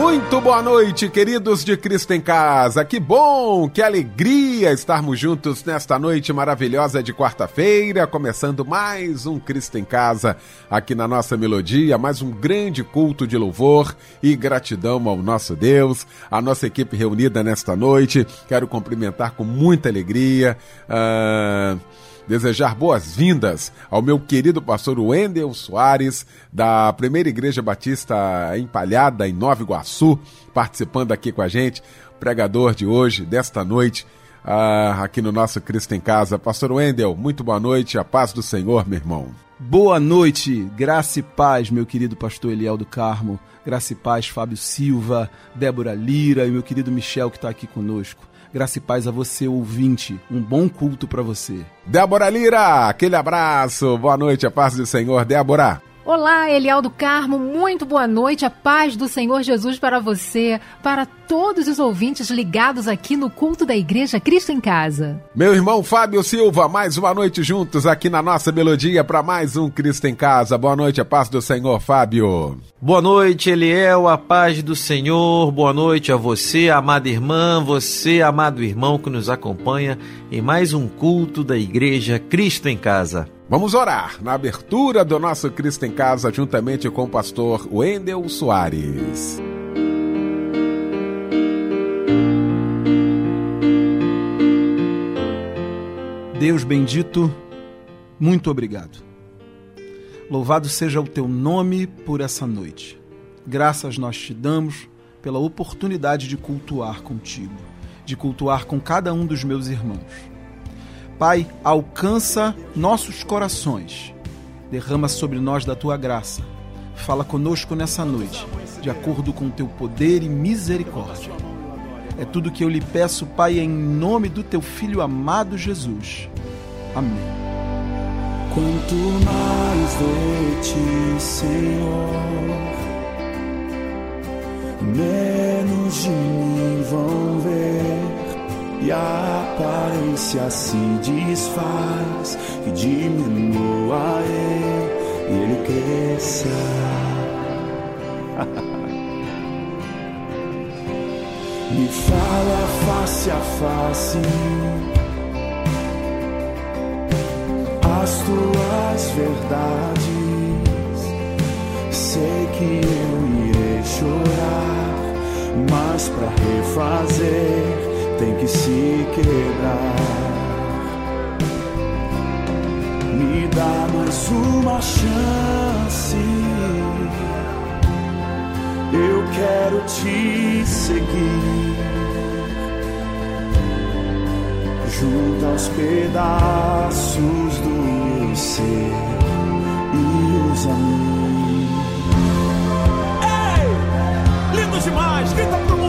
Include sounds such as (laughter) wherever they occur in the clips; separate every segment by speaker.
Speaker 1: Muito boa noite, queridos de Cristo em Casa. Que bom, que alegria estarmos juntos nesta noite maravilhosa de quarta-feira, começando mais um Cristo em Casa aqui na nossa melodia, mais um grande culto de louvor e gratidão ao nosso Deus, a nossa equipe reunida nesta noite. Quero cumprimentar com muita alegria. Uh desejar boas-vindas ao meu querido pastor Wendel Soares, da Primeira Igreja Batista Empalhada, em Nova Iguaçu, participando aqui com a gente, pregador de hoje, desta noite, ah, aqui no nosso Cristo em Casa. Pastor Wendel, muito boa noite, a paz do Senhor, meu irmão.
Speaker 2: Boa noite, graça e paz, meu querido pastor Eliel do Carmo, graça e paz, Fábio Silva, Débora Lira e meu querido Michel que está aqui conosco. Graça e paz a você, ouvinte. Um bom culto para você.
Speaker 1: Débora Lira, aquele abraço. Boa noite, a paz do Senhor. Débora.
Speaker 3: Olá, Eliel do Carmo, muito boa noite, a paz do Senhor Jesus para você, para todos os ouvintes ligados aqui no culto da Igreja Cristo em Casa.
Speaker 1: Meu irmão Fábio Silva, mais uma noite juntos aqui na nossa melodia para mais um Cristo em Casa. Boa noite, a paz do Senhor, Fábio.
Speaker 4: Boa noite, Eliel, a paz do Senhor. Boa noite a você, amada irmã, você, amado irmão que nos acompanha em mais um culto da Igreja Cristo em Casa.
Speaker 1: Vamos orar na abertura do nosso Cristo em Casa, juntamente com o pastor Wendel Soares.
Speaker 2: Deus bendito, muito obrigado. Louvado seja o teu nome por essa noite. Graças nós te damos pela oportunidade de cultuar contigo, de cultuar com cada um dos meus irmãos Pai, alcança nossos corações. Derrama sobre nós da tua graça. Fala conosco nessa noite, de acordo com teu poder e misericórdia. É tudo que eu lhe peço, Pai, em nome do teu filho amado Jesus. Amém.
Speaker 5: Quanto mais de ti, Senhor, menos de mim vão ver e a aparência se desfaz e diminua ele e ele cresça. (laughs) Me fala face a face as tuas verdades. Sei que eu irei chorar, mas para refazer tem que se quebrar. Me dá mais uma chance. Eu quero te seguir junto aos pedaços do meu ser e os amigos.
Speaker 6: Ei! Lindo demais! Grita pro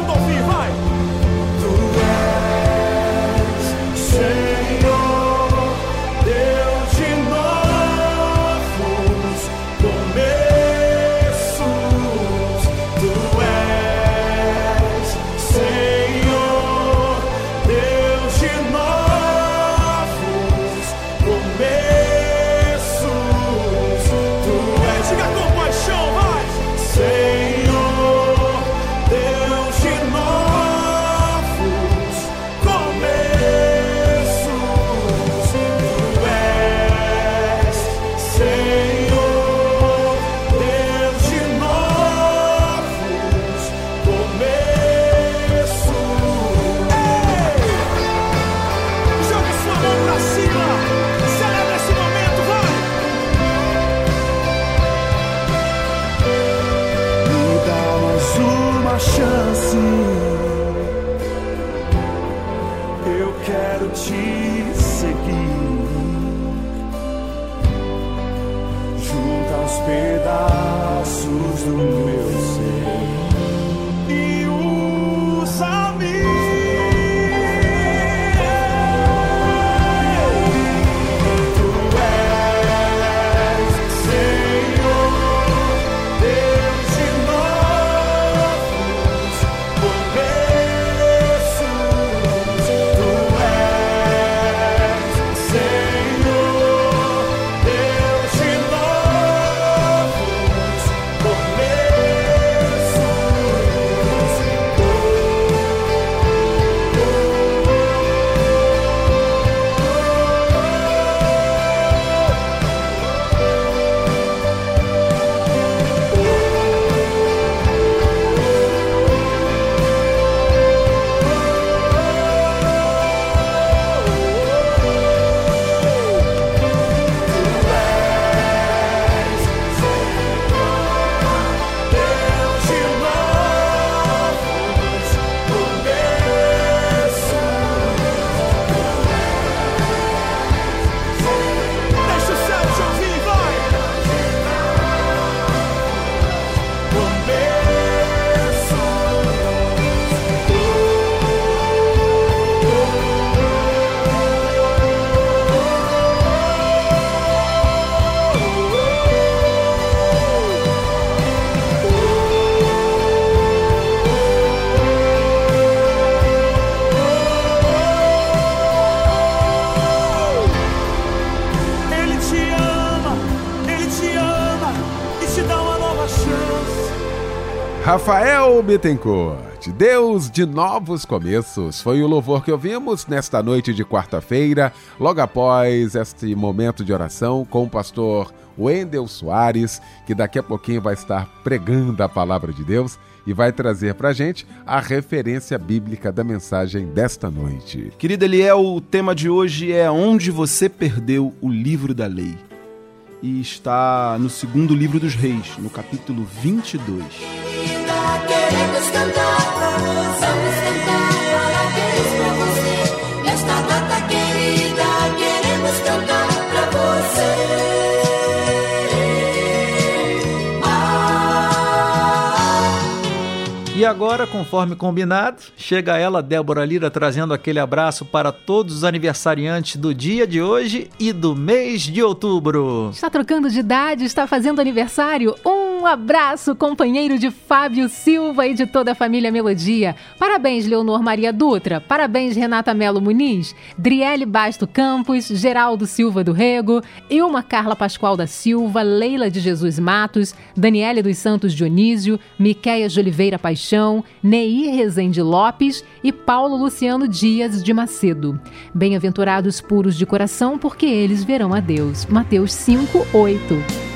Speaker 1: Rafael Bittencourt, Deus de novos começos, foi o louvor que ouvimos nesta noite de quarta-feira, logo após este momento de oração com o pastor Wendel Soares, que daqui a pouquinho vai estar pregando a palavra de Deus e vai trazer para gente a referência bíblica da mensagem desta noite.
Speaker 2: Querido Eliel, o tema de hoje é Onde Você Perdeu o Livro da Lei. E está no segundo livro dos Reis, no capítulo 22.
Speaker 7: Queremos cantar, vamos cantar, parabéns pra você. Nesta data querida, queremos cantar pra você.
Speaker 4: E agora, conforme combinado, chega ela, Débora Lira, trazendo aquele abraço para todos os aniversariantes do dia de hoje e do mês de outubro.
Speaker 3: Está trocando de idade, está fazendo aniversário? Um abraço, companheiro de Fábio Silva e de toda a família Melodia. Parabéns, Leonor Maria Dutra. Parabéns, Renata Melo Muniz. Driele Basto Campos, Geraldo Silva do Rego, Ilma Carla Pascoal da Silva, Leila de Jesus Matos, Daniele dos Santos Dionísio, Miquéia de Oliveira Paixão, Neir Rezende Lopes e Paulo Luciano Dias de Macedo. Bem-aventurados puros de coração, porque eles verão a Deus. Mateus 5, 8.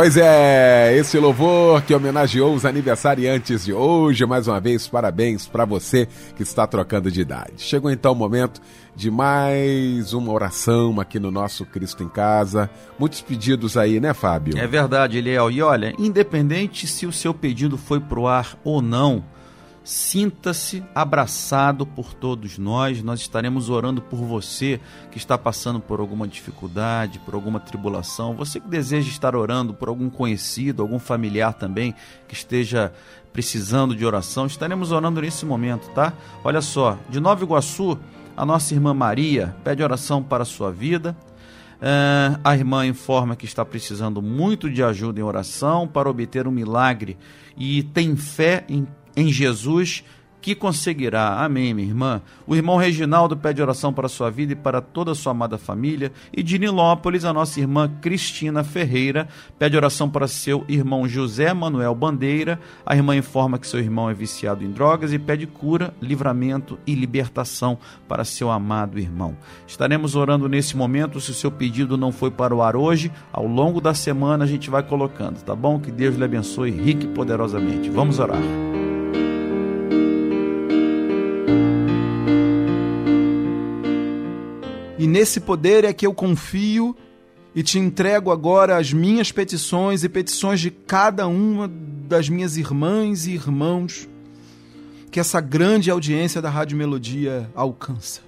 Speaker 1: Pois é, esse louvor que homenageou os aniversariantes de hoje. Mais uma vez, parabéns para você que está trocando de idade. Chegou então o momento de mais uma oração aqui no nosso Cristo em Casa. Muitos pedidos aí, né, Fábio?
Speaker 4: É verdade, Eliel. E olha, independente se o seu pedido foi pro ar ou não, Sinta-se abraçado por todos nós. Nós estaremos orando por você que está passando por alguma dificuldade, por alguma tribulação. Você que deseja estar orando por algum conhecido, algum familiar também que esteja precisando de oração. Estaremos orando nesse momento, tá? Olha só, de Nova Iguaçu, a nossa irmã Maria pede oração para a sua vida. Uh, a irmã informa que está precisando muito de ajuda em oração para obter um milagre e tem fé em em Jesus que conseguirá. Amém, minha irmã. O irmão Reginaldo pede oração para a sua vida e para toda a sua amada família. E de Nilópolis, a nossa irmã Cristina Ferreira pede oração para seu irmão José Manuel Bandeira. A irmã informa que seu irmão é viciado em drogas e pede cura, livramento e libertação para seu amado irmão. Estaremos orando nesse momento. Se o seu pedido não foi para o ar hoje, ao longo da semana a gente vai colocando, tá bom? Que Deus lhe abençoe rique e poderosamente. Vamos orar.
Speaker 2: E nesse poder é que eu confio e te entrego agora as minhas petições e petições de cada uma das minhas irmãs e irmãos que essa grande audiência da Rádio Melodia alcança.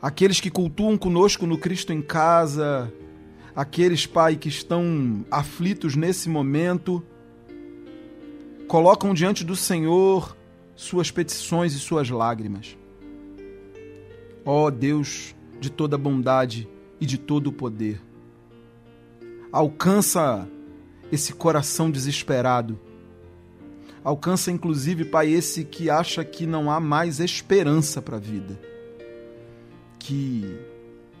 Speaker 2: Aqueles que cultuam conosco no Cristo em casa, aqueles, Pai, que estão aflitos nesse momento, colocam diante do Senhor suas petições e suas lágrimas. Ó Deus de toda bondade e de todo poder, alcança esse coração desesperado. Alcança inclusive, Pai, esse que acha que não há mais esperança para a vida. Que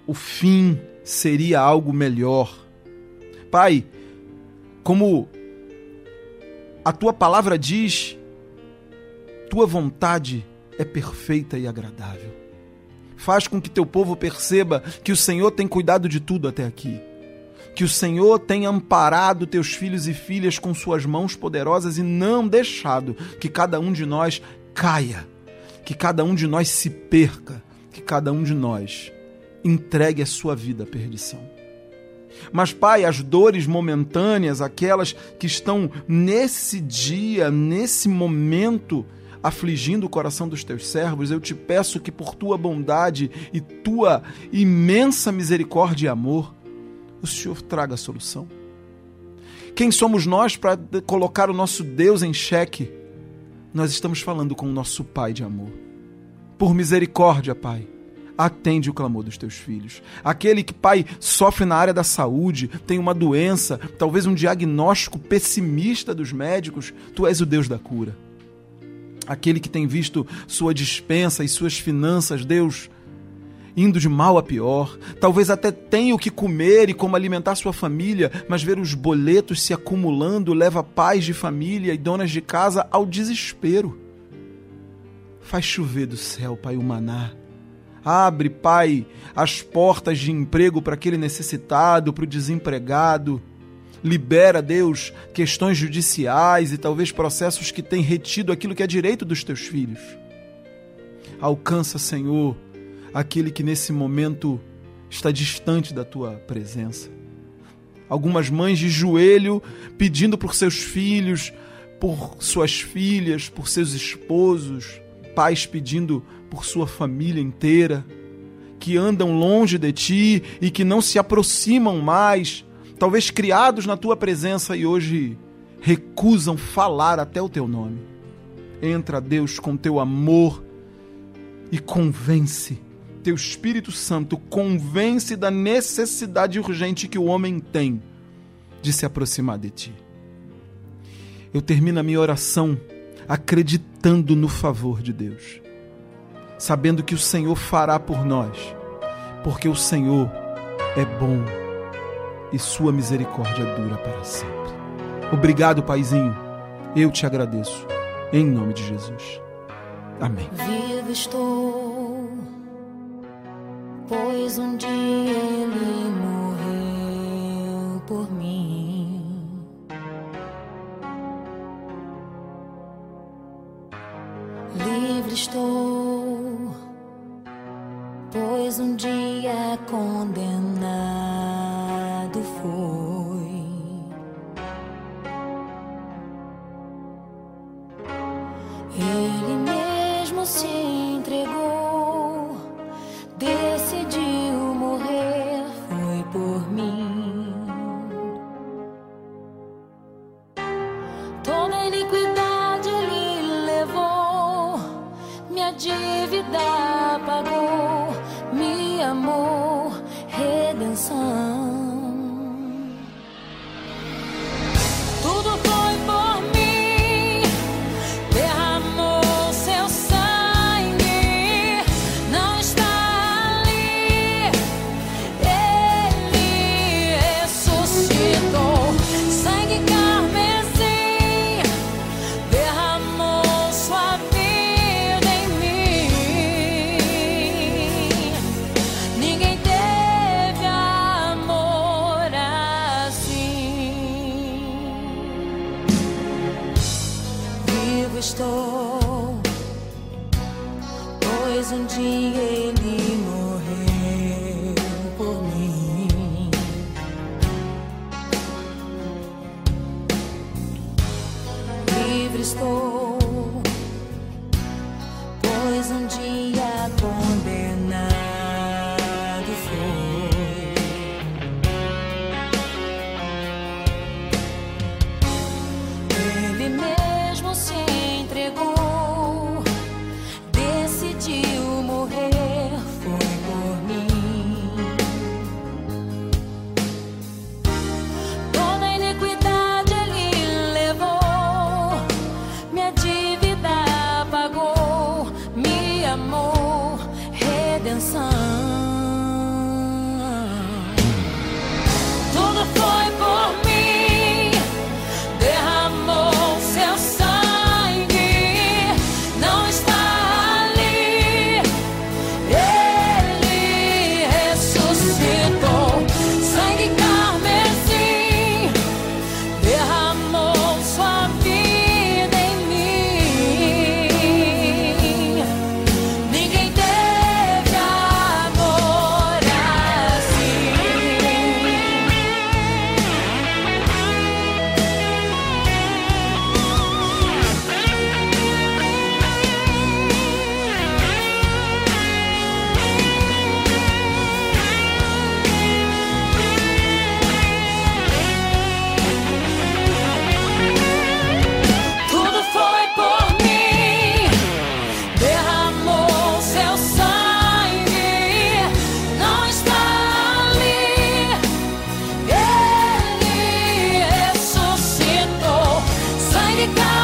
Speaker 2: o fim seria algo melhor. Pai, como a tua palavra diz, tua vontade é perfeita e agradável. Faz com que teu povo perceba que o Senhor tem cuidado de tudo até aqui. Que o Senhor tem amparado teus filhos e filhas com suas mãos poderosas e não deixado que cada um de nós caia, que cada um de nós se perca, que cada um de nós entregue a sua vida à perdição. Mas, Pai, as dores momentâneas, aquelas que estão nesse dia, nesse momento, afligindo o coração dos teus servos, eu te peço que por tua bondade e tua imensa misericórdia e amor, o Senhor traga a solução. Quem somos nós para colocar o nosso Deus em xeque? Nós estamos falando com o nosso Pai de amor. Por misericórdia, Pai, atende o clamor dos teus filhos. Aquele que, Pai, sofre na área da saúde, tem uma doença, talvez um diagnóstico pessimista dos médicos, tu és o Deus da cura aquele que tem visto sua dispensa e suas finanças, Deus, indo de mal a pior, talvez até tenha o que comer e como alimentar sua família, mas ver os boletos se acumulando leva pais de família e donas de casa ao desespero. Faz chover do céu, Pai, o maná. Abre, Pai, as portas de emprego para aquele necessitado, para o desempregado. Libera, Deus, questões judiciais e talvez processos que têm retido aquilo que é direito dos teus filhos. Alcança, Senhor, aquele que nesse momento está distante da tua presença. Algumas mães de joelho pedindo por seus filhos, por suas filhas, por seus esposos, pais pedindo por sua família inteira, que andam longe de ti e que não se aproximam mais talvez criados na tua presença e hoje recusam falar até o teu nome. Entra, Deus, com teu amor e convence. Teu Espírito Santo convence da necessidade urgente que o homem tem de se aproximar de ti. Eu termino a minha oração acreditando no favor de Deus, sabendo que o Senhor fará por nós, porque o Senhor é bom e sua misericórdia dura para sempre. Obrigado, Paizinho. Eu te agradeço. Em nome de Jesus. Amém.
Speaker 7: Vivo estou, pois um dia And um dia ele
Speaker 1: ficar.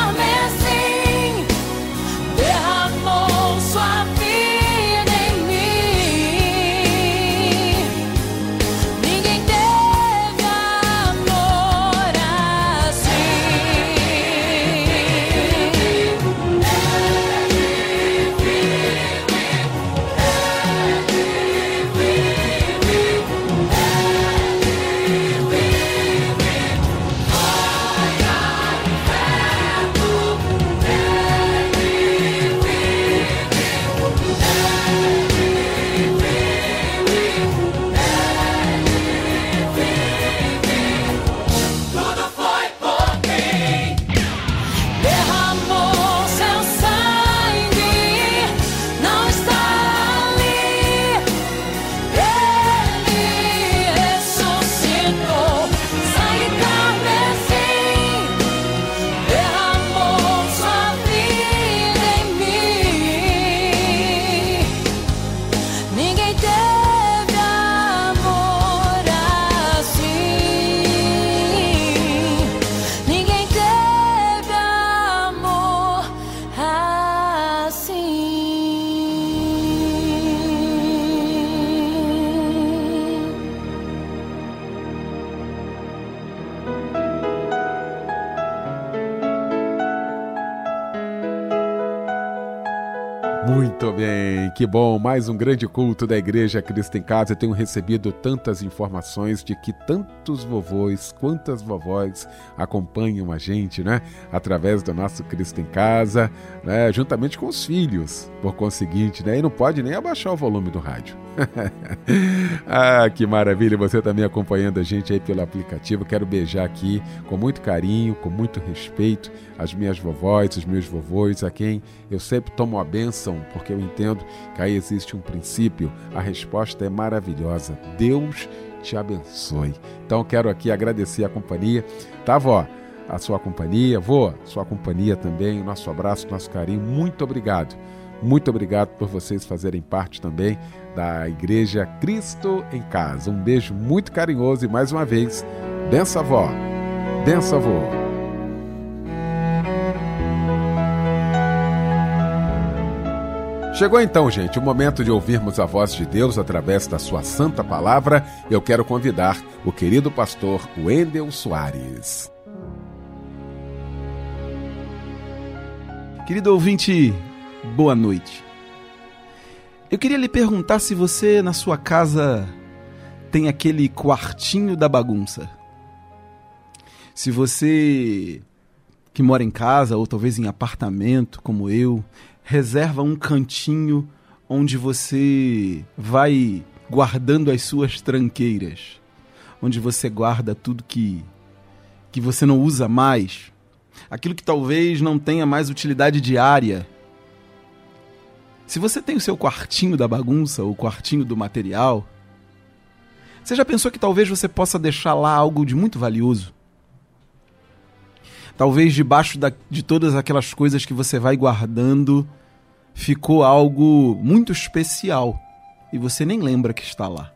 Speaker 1: Que bom. Mais um grande culto da Igreja Cristo em Casa. Eu tenho recebido tantas informações de que tantos vovôs, quantas vovós acompanham a gente, né? Através do nosso Cristo em Casa, né? Juntamente com os filhos, por conseguinte, né? E não pode nem abaixar o volume do rádio. (laughs) ah, que maravilha, você também acompanhando a gente aí pelo aplicativo. Quero beijar aqui com muito carinho, com muito respeito as minhas vovós, os meus vovôs, a quem eu sempre tomo a bênção, porque eu entendo aí existe um princípio. A resposta é maravilhosa. Deus te abençoe. Então quero aqui agradecer a companhia. Tá, vó? A sua companhia, vô, sua companhia também, o nosso abraço, nosso carinho. Muito obrigado. Muito obrigado por vocês fazerem parte também da Igreja Cristo em Casa. Um beijo muito carinhoso e mais uma vez, benção avó, benção avô. Chegou então, gente, o momento de ouvirmos a voz de Deus através da sua santa palavra. Eu quero convidar o querido pastor Wendel Soares.
Speaker 2: Querido ouvinte, boa noite. Eu queria lhe perguntar se você na sua casa tem aquele quartinho da bagunça. Se você que mora em casa ou talvez em apartamento como eu, reserva um cantinho onde você vai guardando as suas tranqueiras, onde você guarda tudo que que você não usa mais, aquilo que talvez não tenha mais utilidade diária se você tem o seu quartinho da bagunça, o quartinho do material, você já pensou que talvez você possa deixar lá algo de muito valioso? Talvez debaixo da, de todas aquelas coisas que você vai guardando, ficou algo muito especial e você nem lembra que está lá.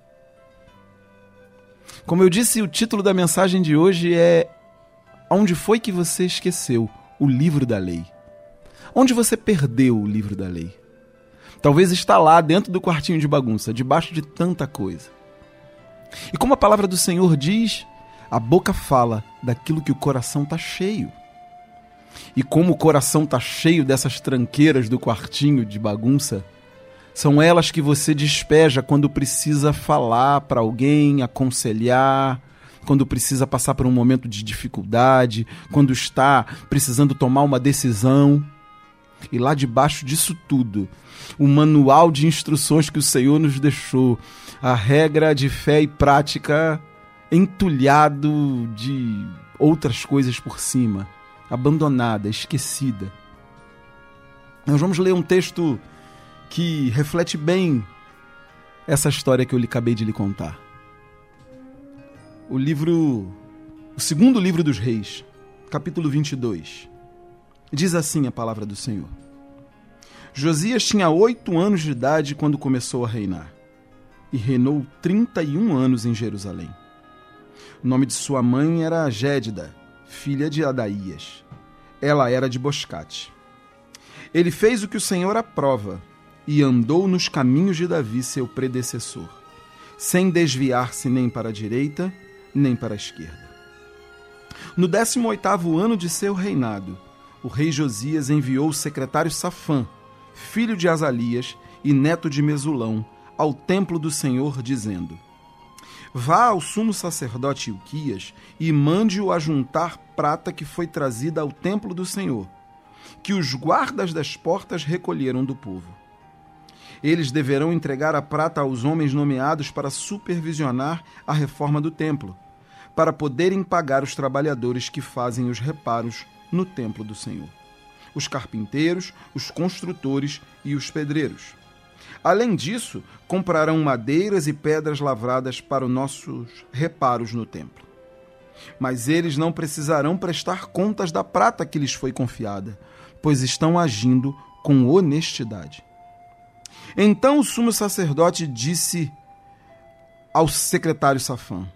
Speaker 2: Como eu disse, o título da mensagem de hoje é Onde foi que você esqueceu o livro da lei? Onde você perdeu o livro da lei? Talvez está lá dentro do quartinho de bagunça, debaixo de tanta coisa. E como a palavra do Senhor diz, a boca fala daquilo que o coração está cheio. E como o coração está cheio dessas tranqueiras do quartinho de bagunça, são elas que você despeja quando precisa falar para alguém, aconselhar, quando precisa passar por um momento de dificuldade, quando está precisando tomar uma decisão. E lá debaixo disso tudo, o manual de instruções que o Senhor nos deixou, a regra de fé e prática entulhado de outras coisas por cima, abandonada, esquecida. Nós vamos ler um texto que reflete bem essa história que eu lhe acabei de lhe contar. O livro, o segundo livro dos reis, capítulo 22. Diz assim a palavra do Senhor. Josias tinha oito anos de idade quando começou a reinar, e reinou 31 anos em Jerusalém. O nome de sua mãe era Gédida, filha de Adaías. Ela era de Boscate. Ele fez o que o Senhor aprova e andou nos caminhos de Davi, seu predecessor, sem desviar-se nem para a direita nem para a esquerda. No 18º ano de seu reinado, o rei Josias enviou o secretário Safã, filho de Azalias e neto de Mesulão, ao templo do Senhor, dizendo: Vá ao sumo sacerdote Ilquias e mande-o ajuntar prata que foi trazida ao templo do Senhor, que os guardas das portas recolheram do povo. Eles deverão entregar a prata aos homens nomeados para supervisionar a reforma do templo, para poderem pagar os trabalhadores que fazem os reparos no templo do Senhor. Os carpinteiros, os construtores e os pedreiros. Além disso, comprarão madeiras e pedras lavradas para os nossos reparos no templo. Mas eles não precisarão prestar contas da prata que lhes foi confiada, pois estão agindo com honestidade. Então o sumo sacerdote disse ao secretário Safã: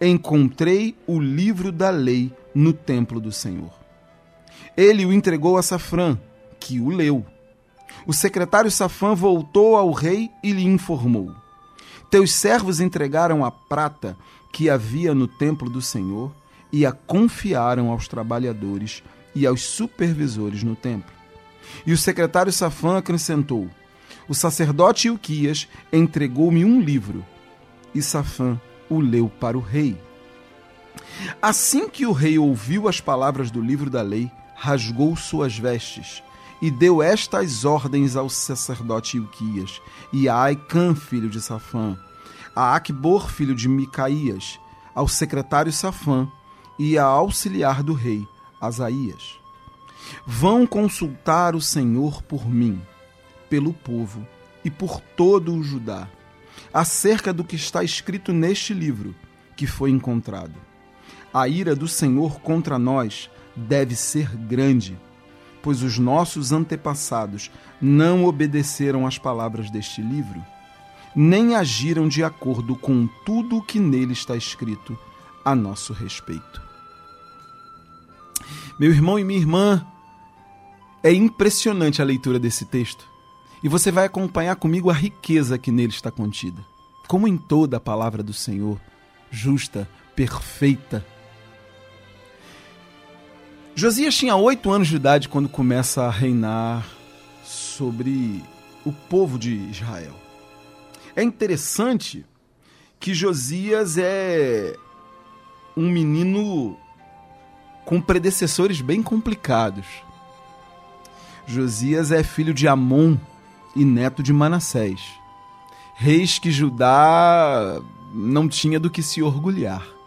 Speaker 2: Encontrei o livro da lei no templo do Senhor. Ele o entregou a Safrã, que o leu. O secretário Safã voltou ao rei e lhe informou: Teus servos entregaram a prata que havia no templo do Senhor e a confiaram aos trabalhadores e aos supervisores no templo. E o secretário Safã acrescentou: O sacerdote Ilquias entregou-me um livro, e Safã o leu para o rei. Assim que o rei ouviu as palavras do livro da lei, rasgou suas vestes e deu estas ordens ao sacerdote Ilquias e a Aicã, filho de Safã, a Acbor, filho de Micaías, ao secretário Safã e a auxiliar do rei, Asaías. Vão consultar o Senhor por mim, pelo povo e por todo o Judá, acerca do que está escrito neste livro que foi encontrado. A ira do Senhor contra nós deve ser grande, pois os nossos antepassados não obedeceram às palavras deste livro, nem agiram de acordo com tudo o que nele está escrito a nosso respeito. Meu irmão e minha irmã, é impressionante a leitura desse texto. E você vai acompanhar comigo a riqueza que nele está contida. Como em toda a palavra do Senhor, justa, perfeita. Josias tinha oito anos de idade quando começa a reinar sobre o povo de Israel. É interessante que Josias é um menino com predecessores bem complicados. Josias é filho de Amon e neto de Manassés, reis que Judá não tinha do que se orgulhar.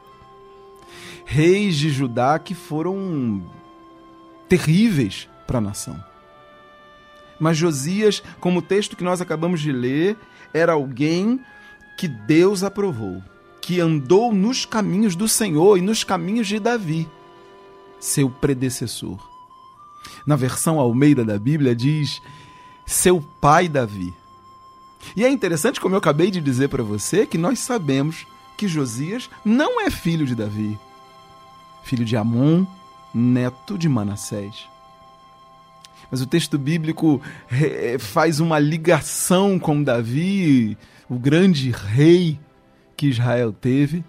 Speaker 2: Reis de Judá que foram terríveis para a nação. Mas Josias, como o texto que nós acabamos de ler, era alguém que Deus aprovou, que andou nos caminhos do Senhor e nos caminhos de Davi, seu predecessor. Na versão Almeida da Bíblia diz seu pai Davi. E é interessante, como eu acabei de dizer para você, que nós sabemos que Josias não é filho de Davi, filho de Amon, neto de Manassés. Mas o texto bíblico faz uma ligação com Davi, o grande rei que Israel teve,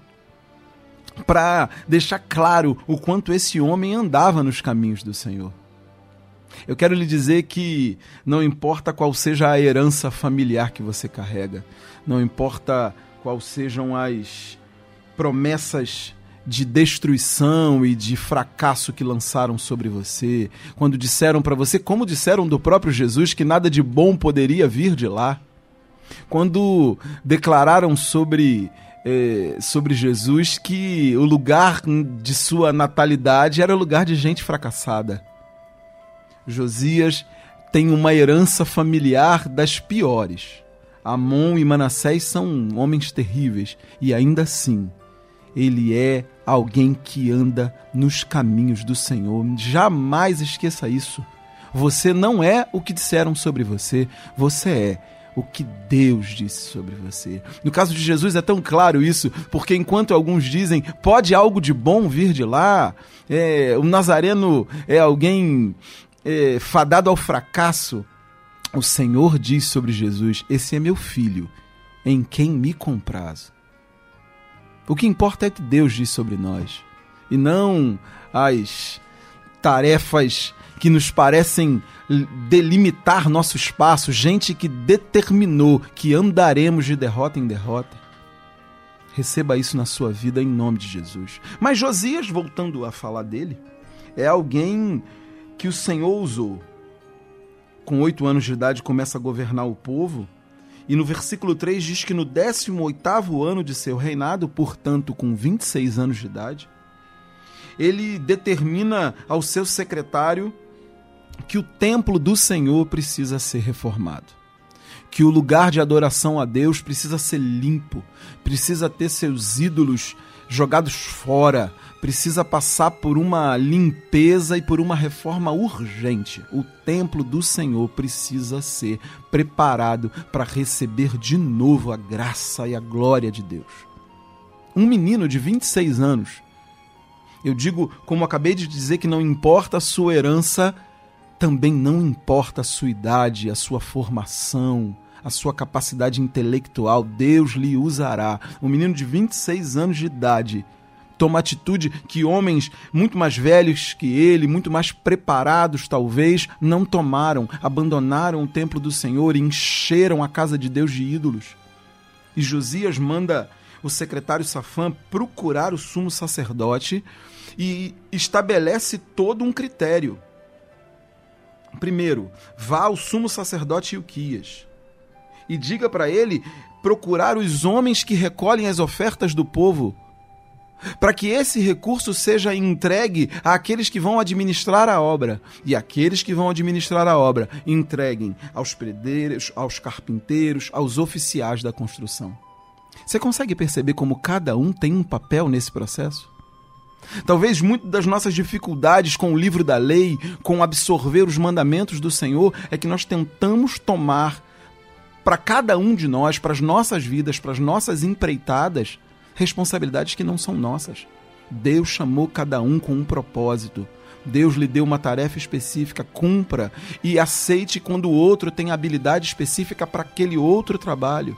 Speaker 2: para deixar claro o quanto esse homem andava nos caminhos do Senhor. Eu quero lhe dizer que não importa qual seja a herança familiar que você carrega, não importa quais sejam as promessas de destruição e de fracasso que lançaram sobre você, quando disseram para você, como disseram do próprio Jesus, que nada de bom poderia vir de lá, quando declararam sobre eh, sobre Jesus que o lugar de sua natalidade era lugar de gente fracassada. Josias tem uma herança familiar das piores. Amon e Manassés são homens terríveis e ainda assim ele é alguém que anda nos caminhos do Senhor. Jamais esqueça isso. Você não é o que disseram sobre você, você é o que Deus disse sobre você. No caso de Jesus é tão claro isso, porque enquanto alguns dizem pode algo de bom vir de lá, é, o Nazareno é alguém é, fadado ao fracasso, o Senhor diz sobre Jesus: Esse é meu filho, em quem me comprazo. O que importa é que Deus diz sobre nós, e não as tarefas que nos parecem delimitar nosso espaço, gente que determinou que andaremos de derrota em derrota. Receba isso na sua vida em nome de Jesus. Mas Josias, voltando a falar dele, é alguém que o Senhor usou. Com oito anos de idade começa a governar o povo, e no versículo 3 diz que no 18º ano de seu reinado, portanto com 26 anos de idade, ele determina ao seu secretário que o templo do Senhor precisa ser reformado. Que o lugar de adoração a Deus precisa ser limpo, precisa ter seus ídolos jogados fora, precisa passar por uma limpeza e por uma reforma urgente. O templo do Senhor precisa ser preparado para receber de novo a graça e a glória de Deus. Um menino de 26 anos, eu digo, como acabei de dizer, que não importa a sua herança, também não importa a sua idade, a sua formação, a sua capacidade intelectual, Deus lhe usará. Um menino de 26 anos de idade toma atitude que homens muito mais velhos que ele, muito mais preparados talvez, não tomaram, abandonaram o templo do Senhor e encheram a casa de Deus de ídolos. E Josias manda o secretário Safã procurar o sumo sacerdote e estabelece todo um critério. Primeiro, vá ao sumo sacerdote Ilquias e diga para ele procurar os homens que recolhem as ofertas do povo, para que esse recurso seja entregue àqueles que vão administrar a obra, e aqueles que vão administrar a obra entreguem aos predeiros, aos carpinteiros, aos oficiais da construção. Você consegue perceber como cada um tem um papel nesse processo? Talvez muitas das nossas dificuldades com o livro da lei, com absorver os mandamentos do Senhor, é que nós tentamos tomar para cada um de nós, para as nossas vidas, para as nossas empreitadas, responsabilidades que não são nossas. Deus chamou cada um com um propósito. Deus lhe deu uma tarefa específica, cumpra e aceite quando o outro tem habilidade específica para aquele outro trabalho.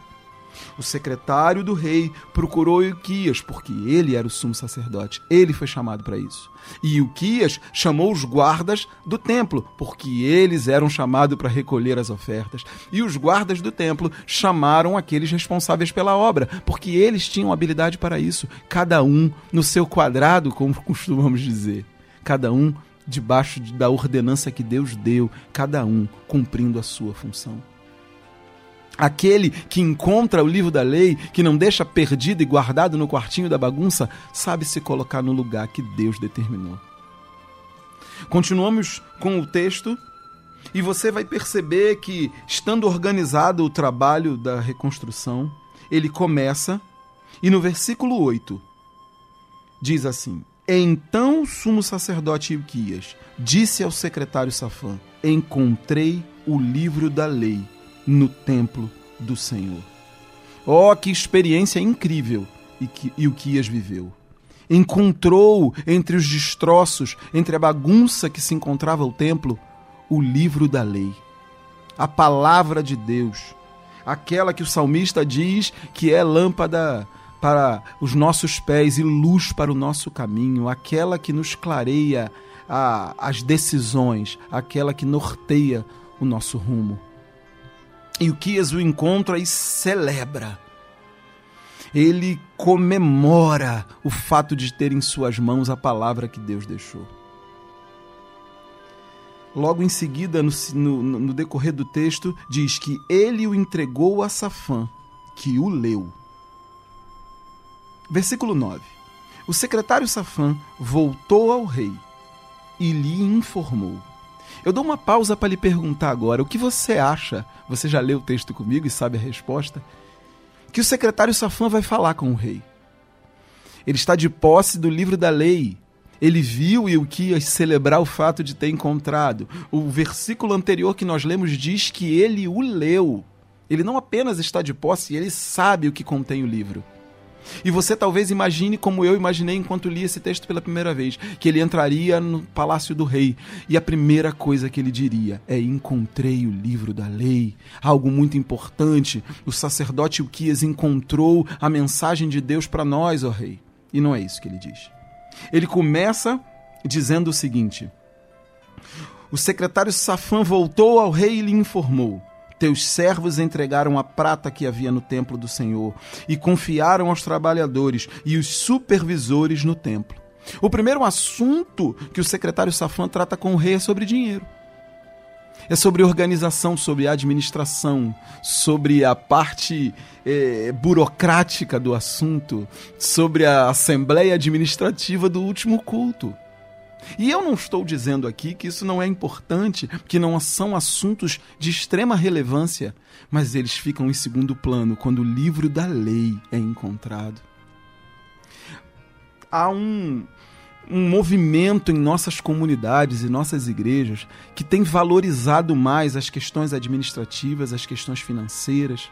Speaker 2: O secretário do rei procurou Ilquias, porque ele era o sumo sacerdote. Ele foi chamado para isso. E Ilquias chamou os guardas do templo, porque eles eram chamados para recolher as ofertas. E os guardas do templo chamaram aqueles responsáveis pela obra, porque eles tinham habilidade para isso, cada um no seu quadrado, como (laughs) costumamos dizer. Cada um debaixo da ordenança que Deus deu, cada um cumprindo a sua função. Aquele que encontra o livro da lei, que não deixa perdido e guardado no quartinho da bagunça, sabe se colocar no lugar que Deus determinou. Continuamos com o texto e você vai perceber que, estando organizado o trabalho da reconstrução, ele começa e no versículo 8 diz assim: Então o sumo sacerdote Ilquias disse ao secretário Safã: Encontrei o livro da lei no templo do Senhor. Oh, que experiência incrível e, que, e o Quias viveu. Encontrou entre os destroços, entre a bagunça que se encontrava o templo, o livro da lei, a palavra de Deus, aquela que o salmista diz que é lâmpada para os nossos pés e luz para o nosso caminho, aquela que nos clareia a, as decisões, aquela que norteia o nosso rumo. E o Kias o encontra e celebra. Ele comemora o fato de ter em suas mãos a palavra que Deus deixou. Logo em seguida, no, no, no decorrer do texto, diz que ele o entregou a Safã, que o leu. Versículo 9. O secretário Safã voltou ao rei e lhe informou eu dou uma pausa para lhe perguntar agora: o que você acha? Você já leu o texto comigo e sabe a resposta? Que o secretário Safã vai falar com o rei. Ele está de posse do livro da lei. Ele viu Ilquias celebrar o fato de ter encontrado. O versículo anterior que nós lemos diz que ele o leu. Ele não apenas está de posse, ele sabe o que contém o livro. E você talvez imagine como eu imaginei enquanto li esse texto pela primeira vez, que ele entraria no palácio do rei e a primeira coisa que ele diria é: "Encontrei o livro da lei". Algo muito importante. O sacerdote Uquias encontrou a mensagem de Deus para nós, ó rei. E não é isso que ele diz. Ele começa dizendo o seguinte: O secretário Safã voltou ao rei e lhe informou: teus servos entregaram a prata que havia no templo do Senhor e confiaram aos trabalhadores e os supervisores no templo. O primeiro assunto que o secretário Safã trata com o rei é sobre dinheiro. É sobre organização, sobre administração, sobre a parte é, burocrática do assunto, sobre a assembleia administrativa do último culto. E eu não estou dizendo aqui que isso não é importante, que não são assuntos de extrema relevância, mas eles ficam em segundo plano quando o livro da lei é encontrado. Há um, um movimento em nossas comunidades e nossas igrejas que tem valorizado mais as questões administrativas, as questões financeiras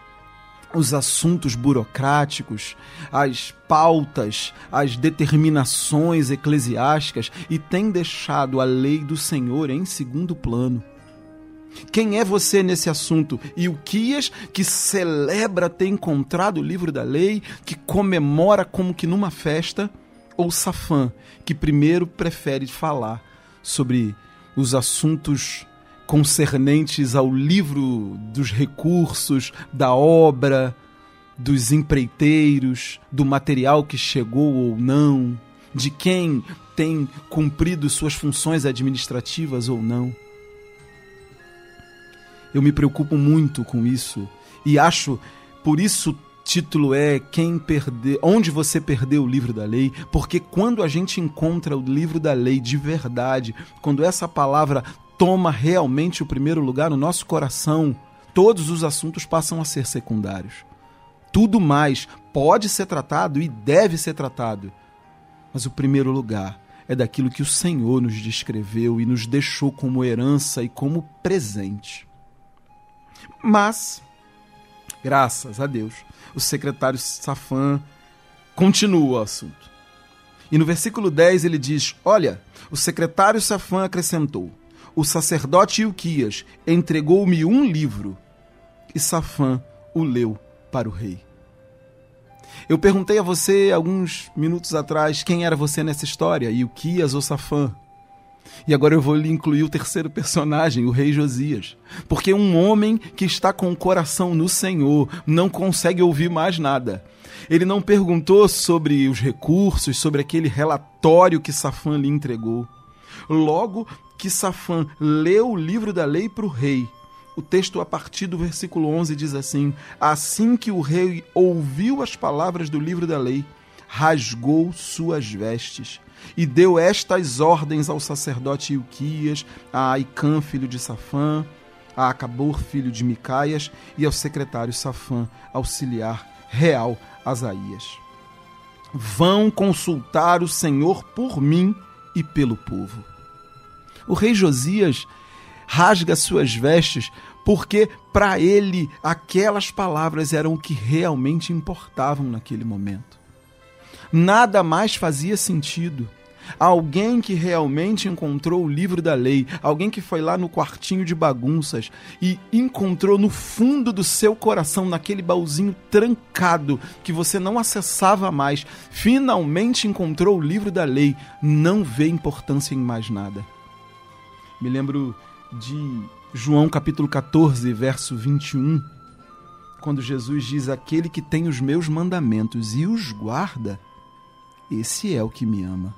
Speaker 2: os assuntos burocráticos, as pautas, as determinações eclesiásticas e tem deixado a lei do Senhor em segundo plano. Quem é você nesse assunto? E o Quias, que celebra ter encontrado o livro da lei, que comemora como que numa festa, ou Safã, que primeiro prefere falar sobre os assuntos concernentes ao livro dos recursos, da obra, dos empreiteiros, do material que chegou ou não, de quem tem cumprido suas funções administrativas ou não. Eu me preocupo muito com isso e acho por isso título é quem perdeu, onde você perdeu o livro da lei, porque quando a gente encontra o livro da lei de verdade, quando essa palavra toma realmente o primeiro lugar no nosso coração, todos os assuntos passam a ser secundários. Tudo mais pode ser tratado e deve ser tratado. Mas o primeiro lugar é daquilo que o Senhor nos descreveu e nos deixou como herança e como presente. Mas, graças a Deus, o secretário Safã continua o assunto. E no versículo 10 ele diz: Olha, o secretário Safã acrescentou: O sacerdote Ilquias entregou-me um livro. E Safã o leu para o rei. Eu perguntei a você alguns minutos atrás quem era você nessa história, Ilquias ou Safã. E agora eu vou lhe incluir o terceiro personagem, o rei Josias. Porque um homem que está com o coração no Senhor não consegue ouvir mais nada. Ele não perguntou sobre os recursos, sobre aquele relatório que Safã lhe entregou. Logo que Safã leu o livro da lei para o rei, o texto a partir do versículo 11 diz assim: Assim que o rei ouviu as palavras do livro da lei, rasgou suas vestes e deu estas ordens ao sacerdote Ilquias, a Aicã, filho de Safã, a Acabor, filho de Micaias, e ao secretário Safã, auxiliar real Asaías. Vão consultar o Senhor por mim e pelo povo. O rei Josias rasga suas vestes porque para ele aquelas palavras eram o que realmente importavam naquele momento. Nada mais fazia sentido. Alguém que realmente encontrou o livro da lei, alguém que foi lá no quartinho de bagunças e encontrou no fundo do seu coração, naquele baúzinho trancado que você não acessava mais, finalmente encontrou o livro da lei, não vê importância em mais nada. Me lembro de João capítulo 14, verso 21, quando Jesus diz: Aquele que tem os meus mandamentos e os guarda, esse é o que me ama.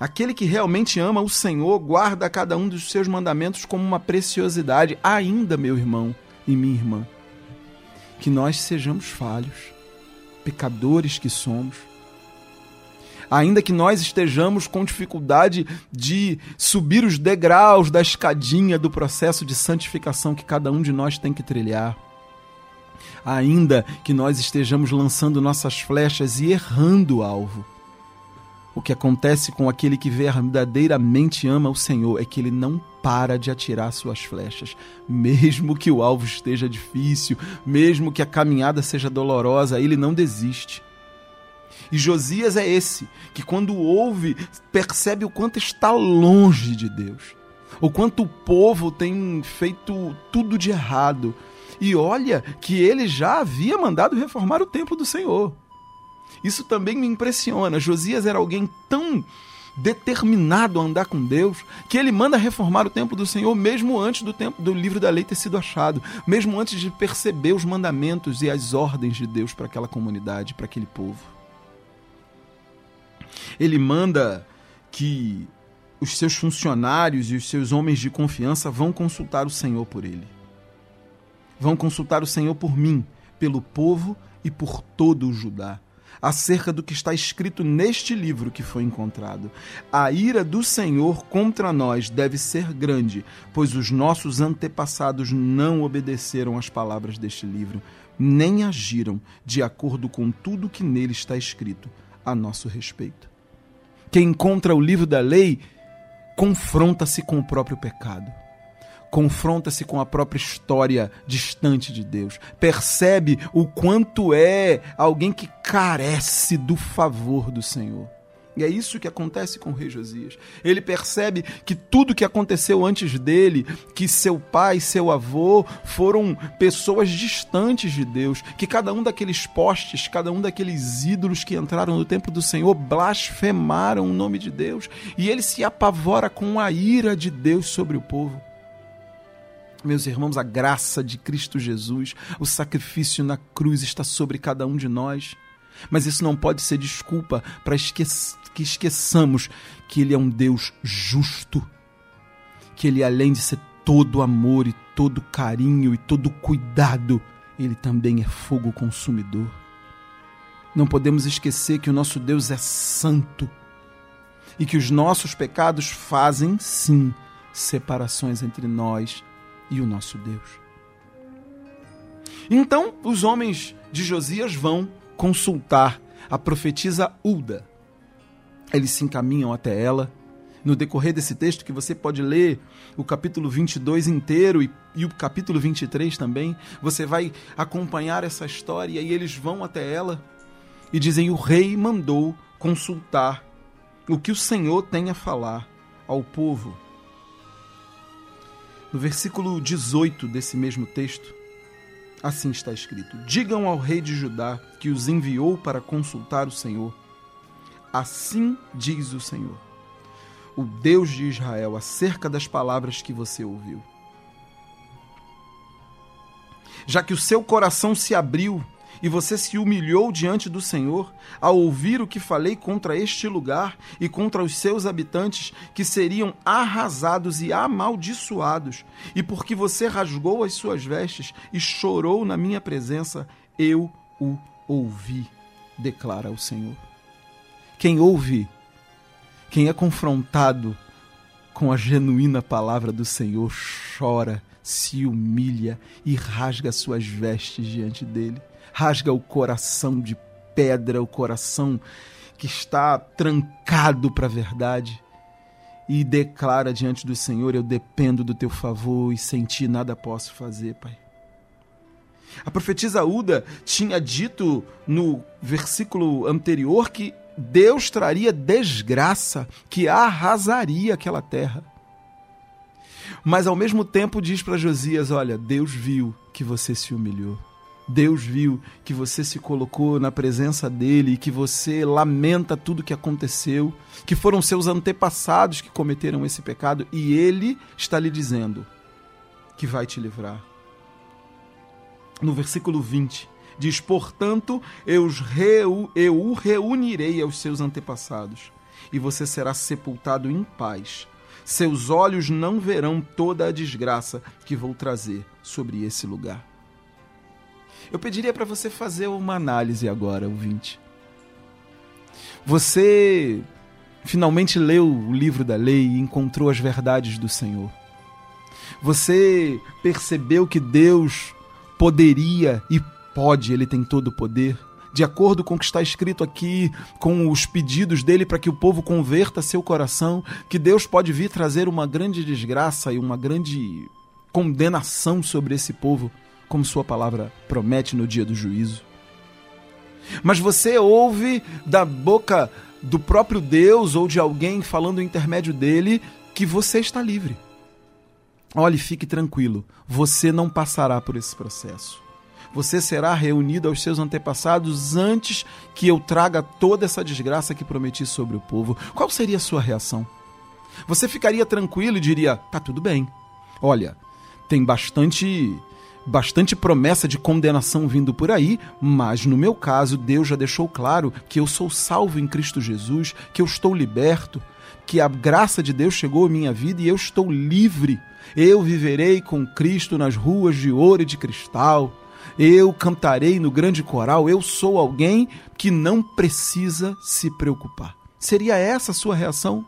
Speaker 2: Aquele que realmente ama o Senhor guarda cada um dos seus mandamentos como uma preciosidade, ainda, meu irmão e minha irmã. Que nós sejamos falhos, pecadores que somos. Ainda que nós estejamos com dificuldade de subir os degraus da escadinha do processo de santificação que cada um de nós tem que trilhar. Ainda que nós estejamos lançando nossas flechas e errando o alvo o que acontece com aquele que verdadeiramente ama o Senhor é que ele não para de atirar suas flechas, mesmo que o alvo esteja difícil, mesmo que a caminhada seja dolorosa, ele não desiste. E Josias é esse, que quando ouve, percebe o quanto está longe de Deus, o quanto o povo tem feito tudo de errado. E olha que ele já havia mandado reformar o templo do Senhor. Isso também me impressiona. Josias era alguém tão determinado a andar com Deus, que ele manda reformar o templo do Senhor mesmo antes do tempo do livro da lei ter sido achado, mesmo antes de perceber os mandamentos e as ordens de Deus para aquela comunidade, para aquele povo. Ele manda que os seus funcionários e os seus homens de confiança vão consultar o Senhor por ele. Vão consultar o Senhor por mim, pelo povo e por todo o Judá acerca do que está escrito neste livro que foi encontrado. A ira do Senhor contra nós deve ser grande, pois os nossos antepassados não obedeceram às palavras deste livro, nem agiram de acordo com tudo que nele está escrito a nosso respeito. Quem encontra o livro da lei confronta-se com o próprio pecado confronta-se com a própria história distante de Deus, percebe o quanto é alguém que carece do favor do Senhor. E é isso que acontece com o rei Josias. Ele percebe que tudo que aconteceu antes dele, que seu pai, seu avô foram pessoas distantes de Deus, que cada um daqueles postes, cada um daqueles ídolos que entraram no templo do Senhor blasfemaram o nome de Deus, e ele se apavora com a ira de Deus sobre o povo. Meus irmãos, a graça de Cristo Jesus, o sacrifício na cruz está sobre cada um de nós. Mas isso não pode ser desculpa para esque que esqueçamos que Ele é um Deus justo, que Ele, além de ser todo amor e todo carinho e todo cuidado, Ele também é fogo consumidor. Não podemos esquecer que o nosso Deus é santo e que os nossos pecados fazem, sim, separações entre nós e o nosso Deus. Então, os homens de Josias vão consultar a profetisa Ulda. Eles se encaminham até ela. No decorrer desse texto, que você pode ler o capítulo 22 inteiro e, e o capítulo 23 também, você vai acompanhar essa história e eles vão até ela e dizem: O rei mandou consultar o que o Senhor tem a falar ao povo. No versículo 18 desse mesmo texto, Assim está escrito: Digam ao rei de Judá que os enviou para consultar o Senhor. Assim diz o Senhor, o Deus de Israel, acerca das palavras que você ouviu. Já que o seu coração se abriu e você se humilhou diante do Senhor ao ouvir o que falei contra este lugar e contra os seus habitantes, que seriam arrasados e amaldiçoados, e porque você rasgou as suas vestes e chorou na minha presença, eu o ouvi, declara o Senhor. Quem ouve, quem é confrontado com a genuína palavra do Senhor, chora, se humilha e rasga suas vestes diante dele rasga o coração de pedra, o coração que está trancado para a verdade e declara diante do Senhor: Eu dependo do teu favor e sem ti nada posso fazer, Pai. A profetisa Uda tinha dito no versículo anterior que Deus traria desgraça, que arrasaria aquela terra. Mas ao mesmo tempo diz para Josias: Olha, Deus viu que você se humilhou. Deus viu que você se colocou na presença dele e que você lamenta tudo que aconteceu, que foram seus antepassados que cometeram esse pecado e ele está lhe dizendo que vai te livrar. No versículo 20, diz: Portanto, eu, reu, eu o reunirei aos seus antepassados, e você será sepultado em paz. Seus olhos não verão toda a desgraça que vou trazer sobre esse lugar. Eu pediria para você fazer uma análise agora, ouvinte. Você finalmente leu o livro da lei e encontrou as verdades do Senhor. Você percebeu que Deus poderia e pode, Ele tem todo o poder, de acordo com o que está escrito aqui, com os pedidos dele para que o povo converta seu coração, que Deus pode vir trazer uma grande desgraça e uma grande condenação sobre esse povo como Sua palavra promete no dia do juízo. Mas você ouve da boca do próprio Deus ou de alguém falando o intermédio dele que você está livre. Olhe, fique tranquilo, você não passará por esse processo. Você será reunido aos seus antepassados antes que eu traga toda essa desgraça que prometi sobre o povo. Qual seria a sua reação? Você ficaria tranquilo e diria: tá tudo bem. Olha, tem bastante bastante promessa de condenação vindo por aí, mas no meu caso, Deus já deixou claro que eu sou salvo em Cristo Jesus, que eu estou liberto, que a graça de Deus chegou à minha vida e eu estou livre. Eu viverei com Cristo nas ruas de ouro e de cristal. Eu cantarei no grande coral. Eu sou alguém que não precisa se preocupar. Seria essa a sua reação?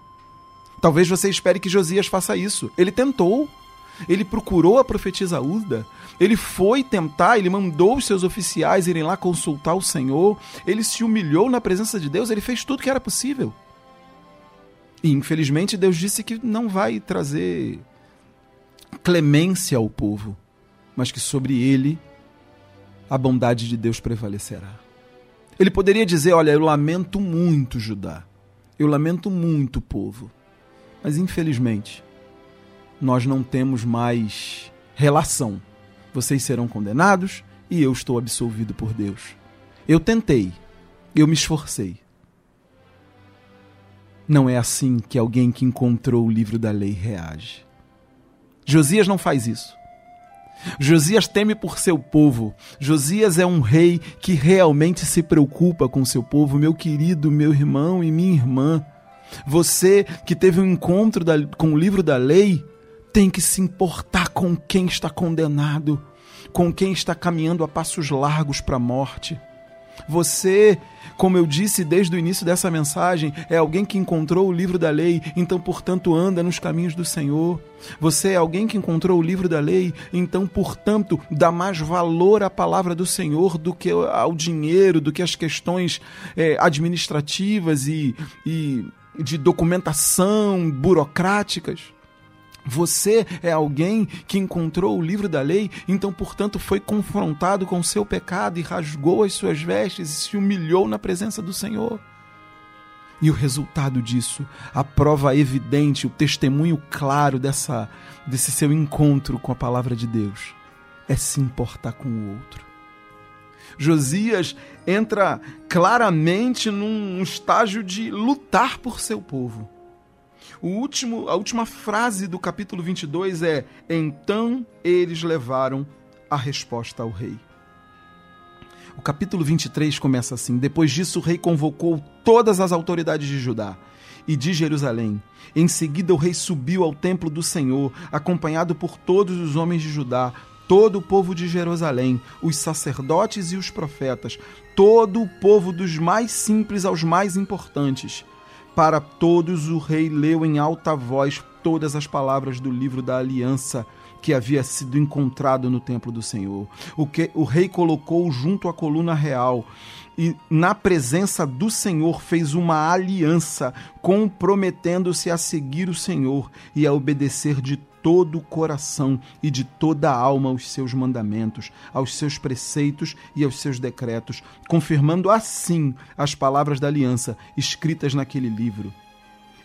Speaker 2: Talvez você espere que Josias faça isso. Ele tentou. Ele procurou a profetisa Uda, ele foi tentar, ele mandou os seus oficiais irem lá consultar o Senhor, ele se humilhou na presença de Deus, ele fez tudo que era possível. E infelizmente Deus disse que não vai trazer clemência ao povo, mas que sobre ele a bondade de Deus prevalecerá. Ele poderia dizer: Olha, eu lamento muito, Judá. Eu lamento muito, povo, mas infelizmente nós não temos mais relação. Vocês serão condenados e eu estou absolvido por Deus. Eu tentei, eu me esforcei. Não é assim que alguém que encontrou o livro da lei reage. Josias não faz isso. Josias teme por seu povo. Josias é um rei que realmente se preocupa com seu povo, meu querido, meu irmão e minha irmã. Você que teve um encontro da, com o livro da lei, tem que se importar com quem está condenado, com quem está caminhando a passos largos para a morte. Você, como eu disse desde o início dessa mensagem, é alguém que encontrou o livro da lei, então, portanto, anda nos caminhos do Senhor. Você é alguém que encontrou o livro da lei, então, portanto, dá mais valor à palavra do Senhor do que ao dinheiro, do que às questões é, administrativas e, e de documentação burocráticas. Você é alguém que encontrou o livro da lei, então, portanto, foi confrontado com o seu pecado e rasgou as suas vestes e se humilhou na presença do Senhor. E o resultado disso, a prova evidente, o testemunho claro dessa, desse seu encontro com a palavra de Deus, é se importar com o outro. Josias entra claramente num estágio de lutar por seu povo o último, a última frase do capítulo 22 é: Então eles levaram a resposta ao rei. O capítulo 23 começa assim: Depois disso, o rei convocou todas as autoridades de Judá e de Jerusalém. Em seguida, o rei subiu ao templo do Senhor, acompanhado por todos os homens de Judá, todo o povo de Jerusalém, os sacerdotes e os profetas, todo o povo dos mais simples aos mais importantes. Para todos o rei leu em alta voz todas as palavras do livro da aliança que havia sido encontrado no templo do Senhor. O que o rei colocou junto à coluna real e na presença do Senhor fez uma aliança, comprometendo-se a seguir o Senhor e a obedecer de todo o coração e de toda a alma aos seus mandamentos, aos seus preceitos e aos seus decretos, confirmando assim as palavras da aliança escritas naquele livro.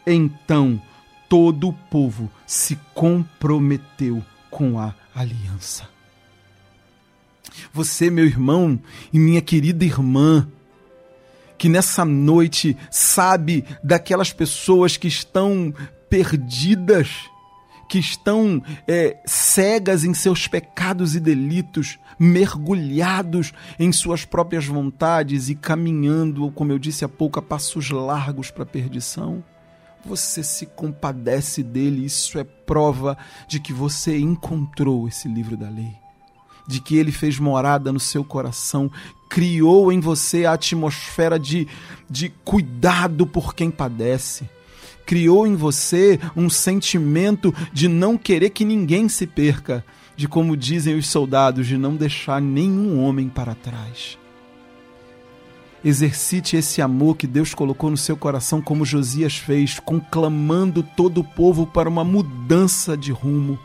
Speaker 2: Então todo o povo se comprometeu com a aliança. Você, meu irmão e minha querida irmã, que nessa noite sabe daquelas pessoas que estão perdidas que estão é, cegas em seus pecados e delitos, mergulhados em suas próprias vontades e caminhando, como eu disse há pouco, a passos largos para a perdição. Você se compadece dele, isso é prova de que você encontrou esse livro da lei, de que ele fez morada no seu coração, criou em você a atmosfera de, de cuidado por quem padece criou em você um sentimento de não querer que ninguém se perca, de como dizem os soldados, de não deixar nenhum homem para trás. Exercite esse amor que Deus colocou no seu coração, como Josias fez, conclamando todo o povo para uma mudança de rumo.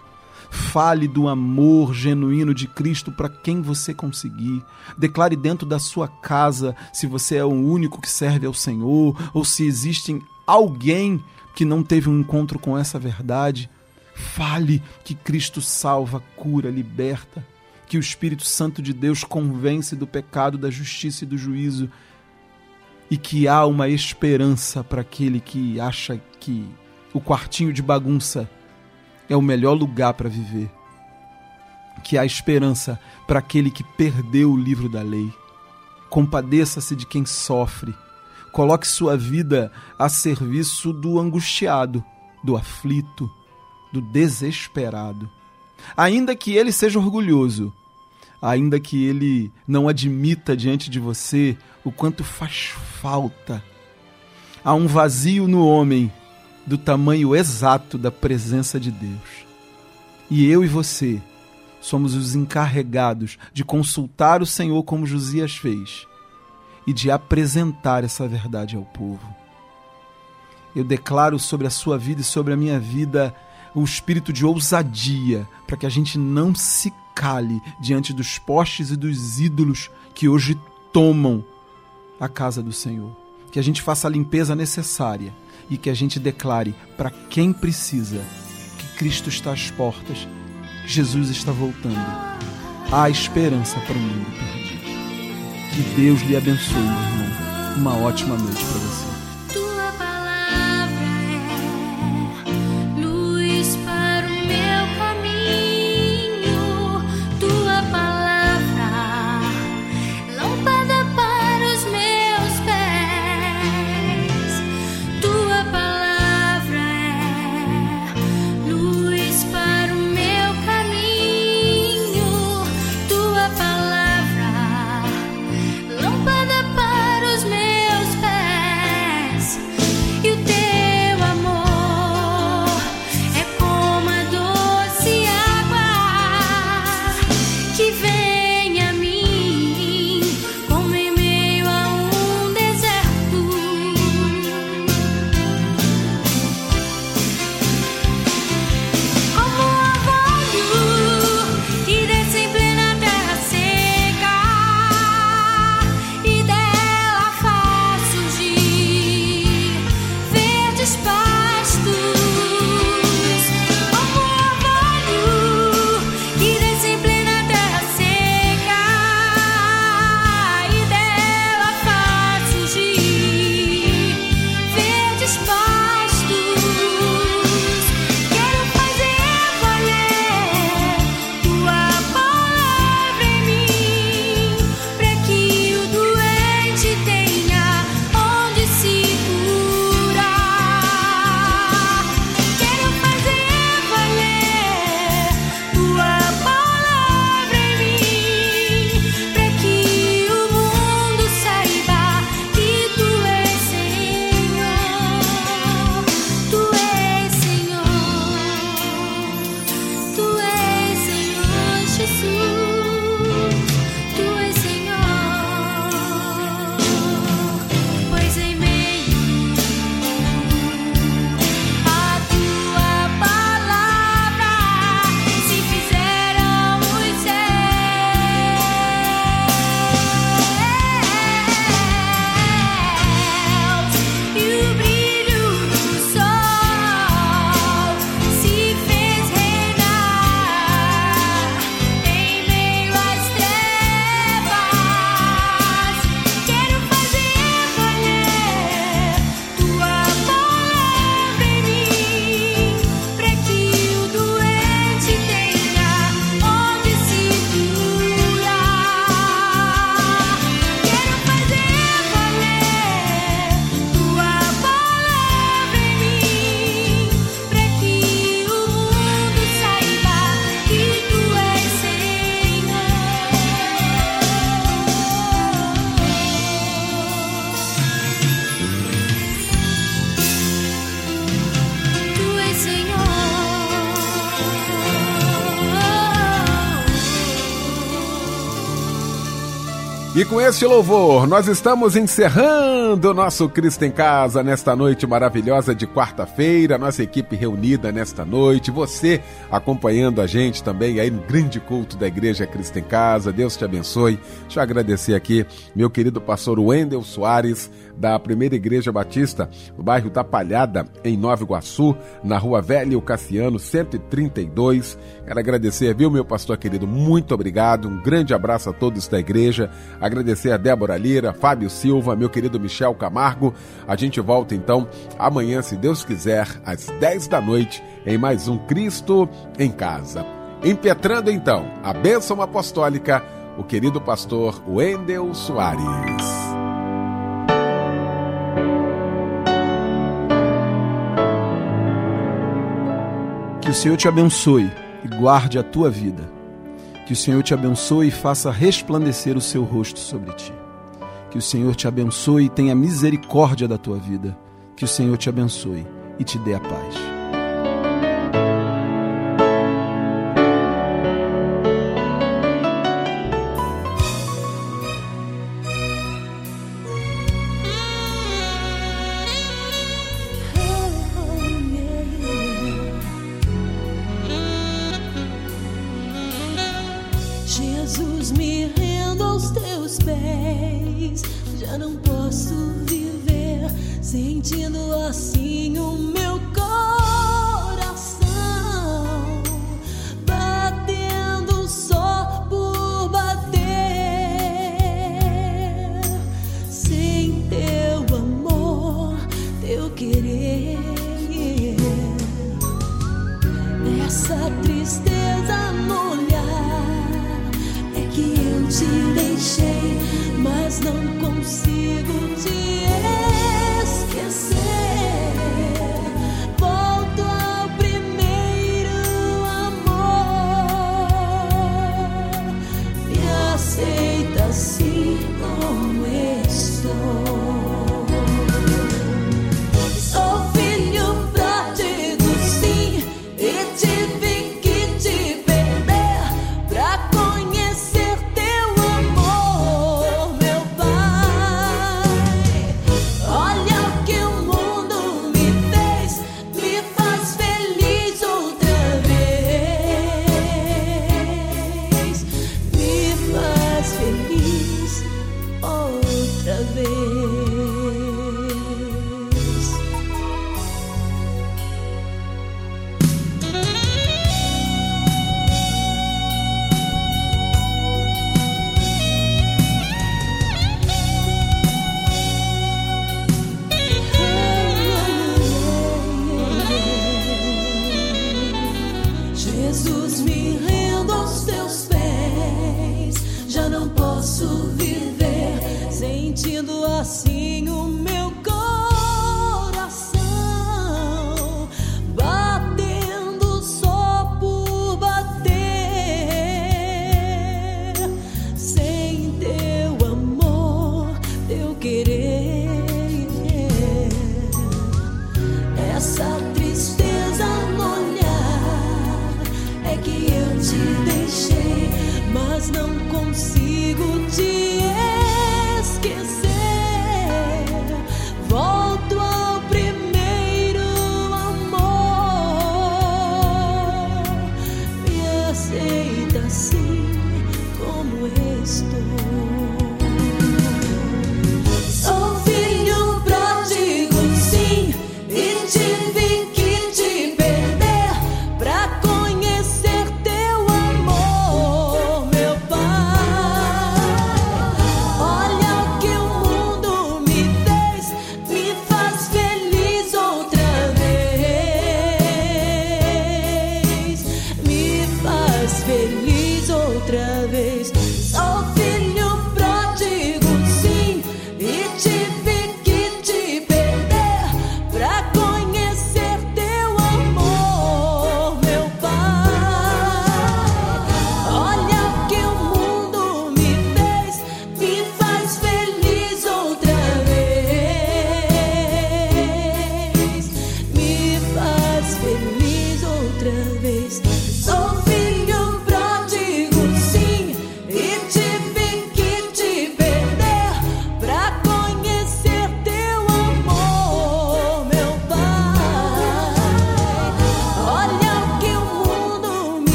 Speaker 2: Fale do amor genuíno de Cristo para quem você conseguir. Declare dentro da sua casa se você é o único que serve ao Senhor ou se existem alguém que não teve um encontro com essa verdade, fale que Cristo salva, cura, liberta, que o Espírito Santo de Deus convence do pecado, da justiça e do juízo, e que há uma esperança para aquele que acha que o quartinho de bagunça é o melhor lugar para viver. Que há esperança para aquele que perdeu o livro da lei. Compadeça-se de quem sofre Coloque sua vida a serviço do angustiado, do aflito, do desesperado. Ainda que ele seja orgulhoso, ainda que ele não admita diante de você o quanto faz falta. Há um vazio no homem do tamanho exato da presença de Deus. E eu e você somos os encarregados de consultar o Senhor como Josias fez e de apresentar essa verdade ao povo. Eu declaro sobre a sua vida e sobre a minha vida o espírito de ousadia, para que a gente não se cale diante dos postes e dos ídolos que hoje tomam a casa do Senhor.
Speaker 7: que a gente faça a limpeza necessária e que a gente declare para quem precisa que Cristo está às portas, Jesus está voltando. Há esperança para o mundo. Que Deus lhe abençoe, meu irmão. Uma ótima noite para você.
Speaker 1: Este louvor, nós estamos encerrando o nosso Cristo em Casa nesta noite maravilhosa de quarta-feira. Nossa equipe reunida nesta noite, você acompanhando a gente também aí no grande culto da Igreja Cristo em Casa. Deus te abençoe. Deixa eu agradecer aqui meu querido pastor Wendel Soares, da Primeira Igreja Batista, no bairro da Palhada, em Nova Iguaçu, na rua Velho Cassiano, 132. Quero agradecer, viu, meu pastor querido? Muito obrigado. Um grande abraço a todos da igreja. Agradecer a Débora Lira, Fábio Silva, meu querido Michel Camargo. A gente volta então amanhã, se Deus quiser, às 10 da noite, em mais um Cristo em Casa. Impetrando então a bênção apostólica, o querido pastor Wendel Soares.
Speaker 7: Que o Senhor te abençoe e guarde a tua vida. Que o Senhor te abençoe e faça resplandecer o seu rosto sobre ti. Que o Senhor te abençoe e tenha misericórdia da tua vida. Que o Senhor te abençoe e te dê a paz.